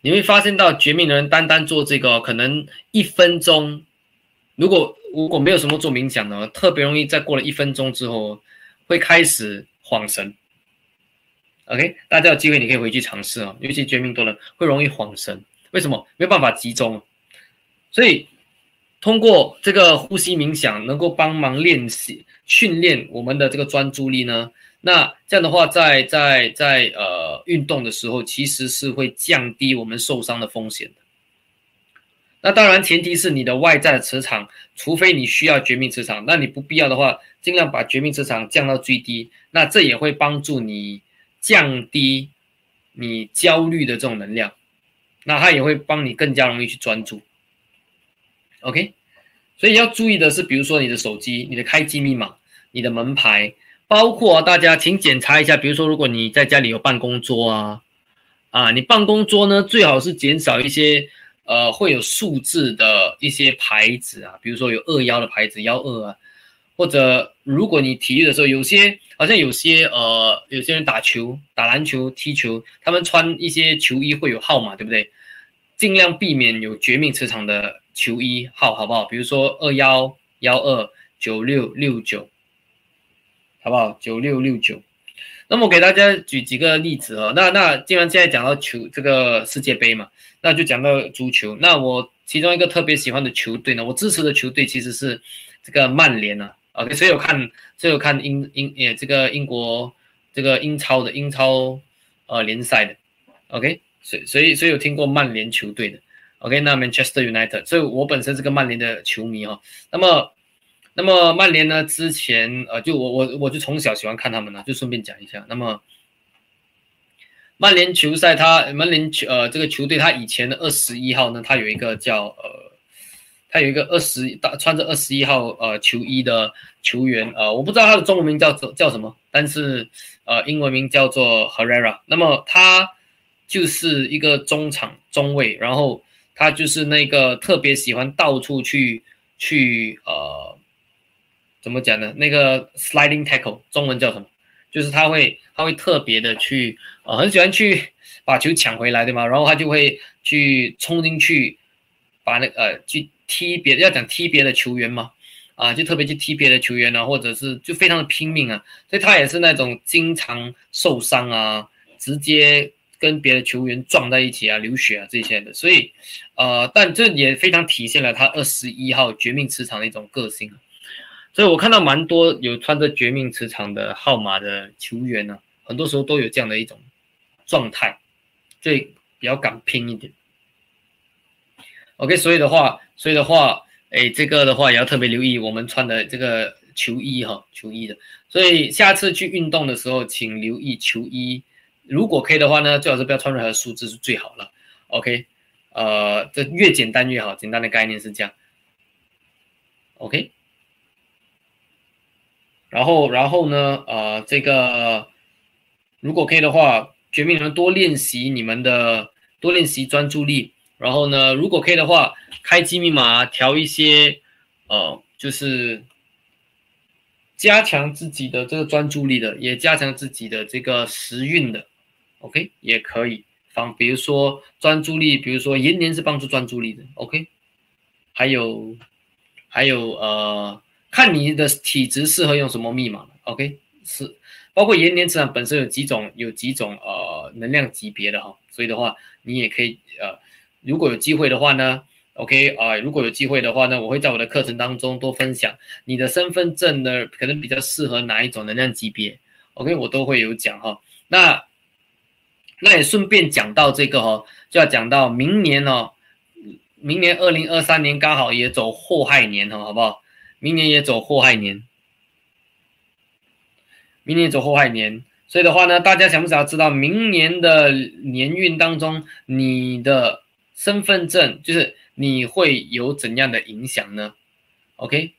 你会发现到绝命的人单单做这个，可能一分钟，如果如果没有什么做冥想的，特别容易在过了一分钟之后，会开始恍神。OK，大家有机会你可以回去尝试啊，尤其绝命多人会容易恍神，为什么？没有办法集中，所以通过这个呼吸冥想，能够帮忙练习训练我们的这个专注力呢。那这样的话，在在在呃运动的时候，其实是会降低我们受伤的风险的。那当然，前提是你的外在的磁场，除非你需要绝命磁场，那你不必要的话，尽量把绝命磁场降到最低。那这也会帮助你降低你焦虑的这种能量，那它也会帮你更加容易去专注。OK，所以要注意的是，比如说你的手机、你的开机密码、你的门牌。包括大家，请检查一下，比如说，如果你在家里有办公桌啊，啊，你办公桌呢，最好是减少一些，呃，会有数字的一些牌子啊，比如说有二幺的牌子，幺二啊，或者如果你体育的时候，有些好像有些呃，有些人打球、打篮球、踢球，他们穿一些球衣会有号码，对不对？尽量避免有绝命磁场的球衣号，好不好？比如说二幺幺二九六六九。好不好？九六六九，那么我给大家举几个例子哦。那那既然现在讲到球这个世界杯嘛，那就讲到足球。那我其中一个特别喜欢的球队呢，我支持的球队其实是这个曼联啊。OK，所以有看，所以有看英英也这个英国这个英超的英超呃联赛的。OK，所以所以所以有听过曼联球队的。OK，那 Manchester United，所以我本身是个曼联的球迷哈。那么。那么曼联呢？之前呃，就我我我就从小喜欢看他们呢，就顺便讲一下。那么曼联球赛，他曼联球呃这个球队，他以前的二十一号呢，他有一个叫呃，他有一个二十大穿着二十一号呃球衣的球员，呃，我不知道他的中文名叫做叫什么，但是呃英文名叫做 Herrera。那么他就是一个中场中卫，然后他就是那个特别喜欢到处去去呃。怎么讲呢？那个 sliding tackle 中文叫什么？就是他会他会特别的去呃很喜欢去把球抢回来，对吗？然后他就会去冲进去把那呃去踢别要讲踢别的球员嘛啊，就特别去踢别的球员呢，或者是就非常的拼命啊，所以他也是那种经常受伤啊，直接跟别的球员撞在一起啊，流血啊这些的。所以呃，但这也非常体现了他二十一号绝命磁场的一种个性。所以我看到蛮多有穿着绝命磁场的号码的球员呢，很多时候都有这样的一种状态，所以比较敢拼一点。OK，所以的话，所以的话，哎，这个的话也要特别留意我们穿的这个球衣哈，球衣的。所以下次去运动的时候，请留意球衣，如果可以的话呢，最好是不要穿任何数字是最好了。OK，呃，这越简单越好，简单的概念是这样。OK。然后，然后呢？呃，这个如果可以的话，绝命人多练习你们的，多练习专注力。然后呢，如果可以的话，开机密码调一些，呃，就是加强自己的这个专注力的，也加强自己的这个时运的。OK，也可以放，比如说专注力，比如说延年是帮助专注力的。OK，还有，还有呃。看你的体质适合用什么密码，OK？是包括延年磁场本身有几种，有几种呃能量级别的哈，所以的话你也可以，如果有机会的话呢，OK 啊，如果有机会的话呢，我会在我的课程当中多分享你的身份证呢，可能比较适合哪一种能量级别，OK？我都会有讲哈。那那也顺便讲到这个哈，就要讲到明年哦，明年二零二三年刚好也走祸害年哈，好不好？明年也走祸害年，明年走祸害年，所以的话呢，大家想不想要知道明年的年运当中，你的身份证就是你会有怎样的影响呢？OK，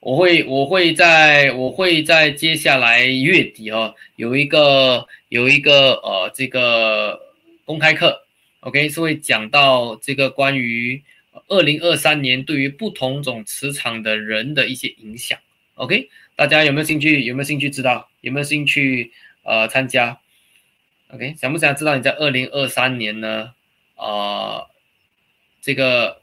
我会我会在我会在接下来月底哦，有一个有一个呃这个公开课，OK 是会讲到这个关于。二零二三年对于不同种磁场的人的一些影响，OK，大家有没有兴趣？有没有兴趣知道？有没有兴趣呃参加？OK，想不想知道你在二零二三年呢？啊，这个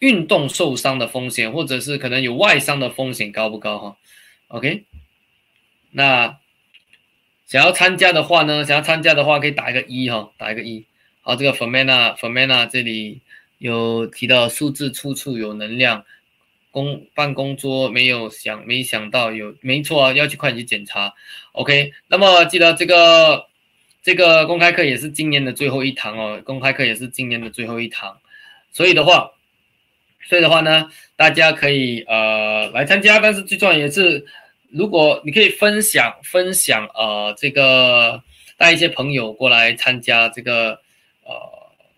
运动受伤的风险，或者是可能有外伤的风险高不高哈？OK，那想要参加的话呢？想要参加的话可以打一个一哈，打一个一。好，这个 Fermana Fermana 这里有提到数字处处有能量，公办公桌没有想没想到有，没错啊，要去会计检查。OK，那么记得这个。这个公开课也是今年的最后一堂哦，公开课也是今年的最后一堂，所以的话，所以的话呢，大家可以呃来参加，但是最重要也是，如果你可以分享分享呃这个带一些朋友过来参加这个呃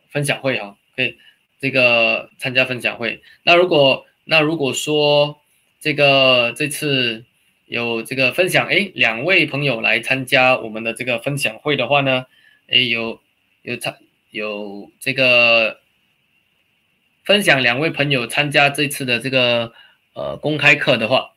分享会哈，可以这个参加分享会。那如果那如果说这个这次。有这个分享，哎，两位朋友来参加我们的这个分享会的话呢，哎，有有参有这个分享两位朋友参加这次的这个呃公开课的话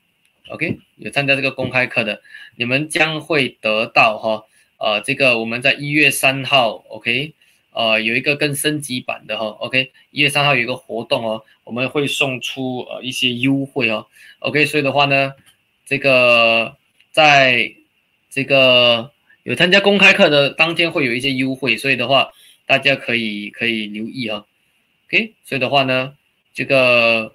，OK，有参加这个公开课的，你们将会得到哈，呃，这个我们在一月三号，OK，呃，有一个更升级版的哈，OK，一月三号有一个活动哦，我们会送出呃一些优惠哦，OK，所以的话呢。这个在这个有参加公开课的当天会有一些优惠，所以的话大家可以可以留意啊。OK，所以的话呢，这个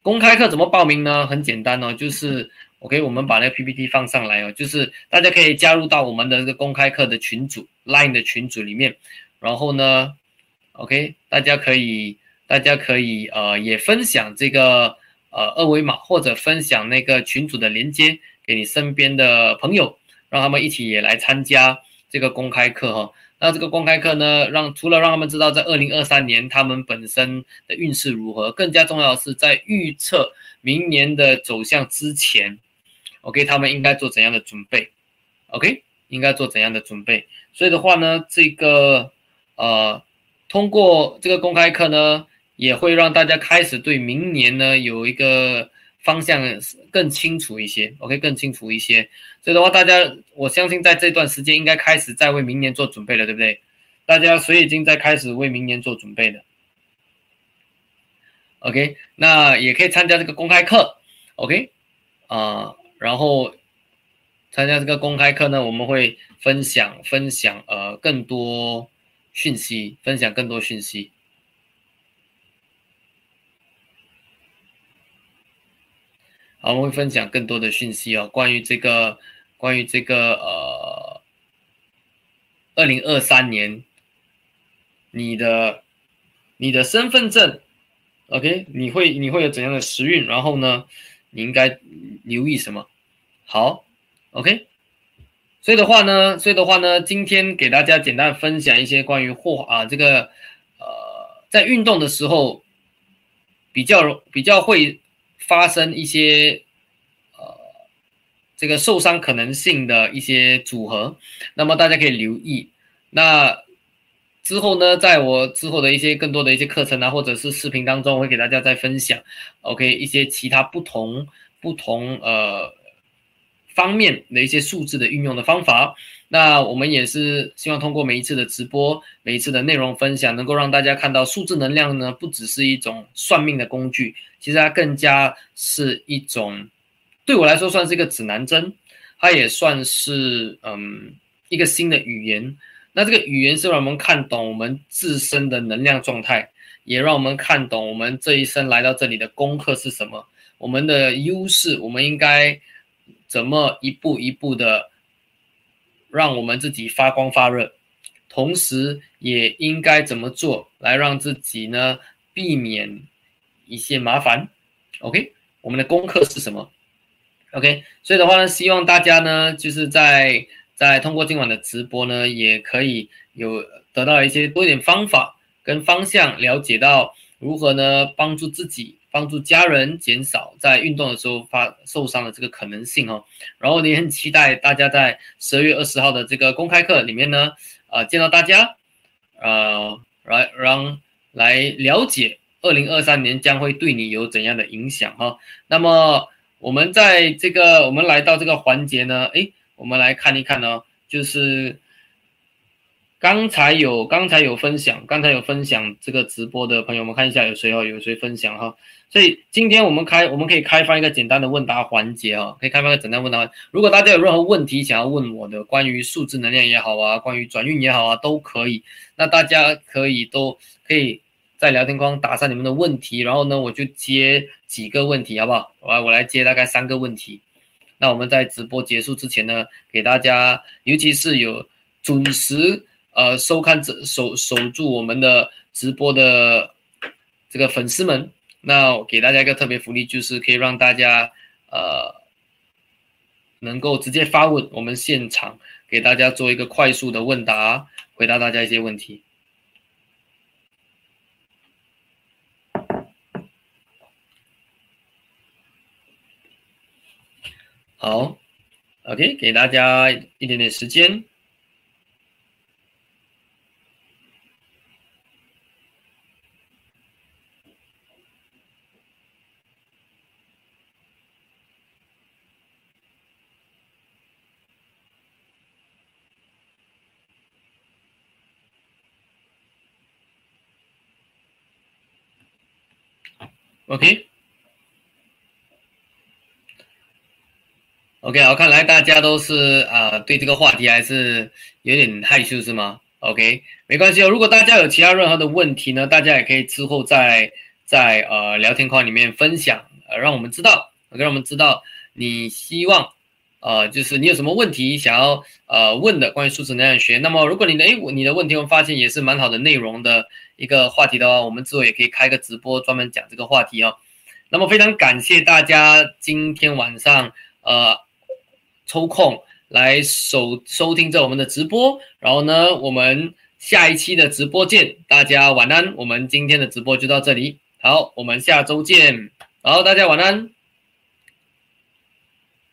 公开课怎么报名呢？很简单哦，就是 OK，我们把那个 PPT 放上来哦，就是大家可以加入到我们的这个公开课的群组 Line 的群组里面，然后呢，OK，大家可以大家可以呃也分享这个。呃，二维码或者分享那个群组的连接给你身边的朋友，让他们一起也来参加这个公开课哈。那这个公开课呢，让除了让他们知道在二零二三年他们本身的运势如何，更加重要的是在预测明年的走向之前，OK，他们应该做怎样的准备？OK，应该做怎样的准备？所以的话呢，这个呃，通过这个公开课呢。也会让大家开始对明年呢有一个方向更清楚一些，OK，更清楚一些。所以的话，大家我相信在这段时间应该开始在为明年做准备了，对不对？大家谁已经在开始为明年做准备的？OK，那也可以参加这个公开课，OK，啊，然后参加这个公开课呢，我们会分享分享呃更多讯息，分享更多讯息。我们会分享更多的讯息哦，关于这个，关于这个呃，二零二三年你的你的身份证，OK，你会你会有怎样的时运？然后呢，你应该留意什么？好，OK，所以的话呢，所以的话呢，今天给大家简单分享一些关于货啊这个呃，在运动的时候比较比较会。发生一些呃这个受伤可能性的一些组合，那么大家可以留意。那之后呢，在我之后的一些更多的一些课程啊，或者是视频当中，我会给大家再分享。OK，一些其他不同不同呃方面的一些数字的运用的方法。那我们也是希望通过每一次的直播，每一次的内容分享，能够让大家看到数字能量呢，不只是一种算命的工具，其实它更加是一种，对我来说算是一个指南针，它也算是嗯一个新的语言。那这个语言是让我们看懂我们自身的能量状态，也让我们看懂我们这一生来到这里的功课是什么，我们的优势，我们应该怎么一步一步的。让我们自己发光发热，同时也应该怎么做来让自己呢避免一些麻烦？OK，我们的功课是什么？OK，所以的话呢，希望大家呢就是在在通过今晚的直播呢，也可以有得到一些多一点方法跟方向，了解到如何呢帮助自己。帮助家人减少在运动的时候发受伤的这个可能性哦，然后也很期待大家在十二月二十号的这个公开课里面呢，呃，见到大家，呃，来让来了解二零二三年将会对你有怎样的影响哈。那么我们在这个我们来到这个环节呢，诶，我们来看一看呢，就是刚才有刚才有分享，刚才有分享这个直播的朋友们看一下有谁哦，有谁分享哈。所以今天我们开，我们可以开放一个简单的问答环节啊，可以开放个简单问答。如果大家有任何问题想要问我的，关于数字能量也好啊，关于转运也好啊，都可以。那大家可以都可以在聊天框打上你们的问题，然后呢，我就接几个问题，好不好？我来我来接大概三个问题。那我们在直播结束之前呢，给大家，尤其是有准时呃收看这守守住我们的直播的这个粉丝们。那给大家一个特别福利，就是可以让大家呃能够直接发问，我们现场给大家做一个快速的问答，回答大家一些问题。好，OK，给大家一点点时间。OK，OK，好，看来大家都是啊，对这个话题还是有点害羞是吗？OK，没关系哦。如果大家有其他任何的问题呢，大家也可以之后在在呃聊天框里面分享，呃，让我们知道，让我们知道你希望呃，就是你有什么问题想要呃问的关于数字能量学。那么如果你的诶你的问题我发现也是蛮好的内容的一个话题的话，我们之后也可以开个直播专门讲这个话题哦。那么非常感谢大家今天晚上呃抽空来收收听着我们的直播，然后呢，我们下一期的直播见，大家晚安。我们今天的直播就到这里，好，我们下周见，好，大家晚安。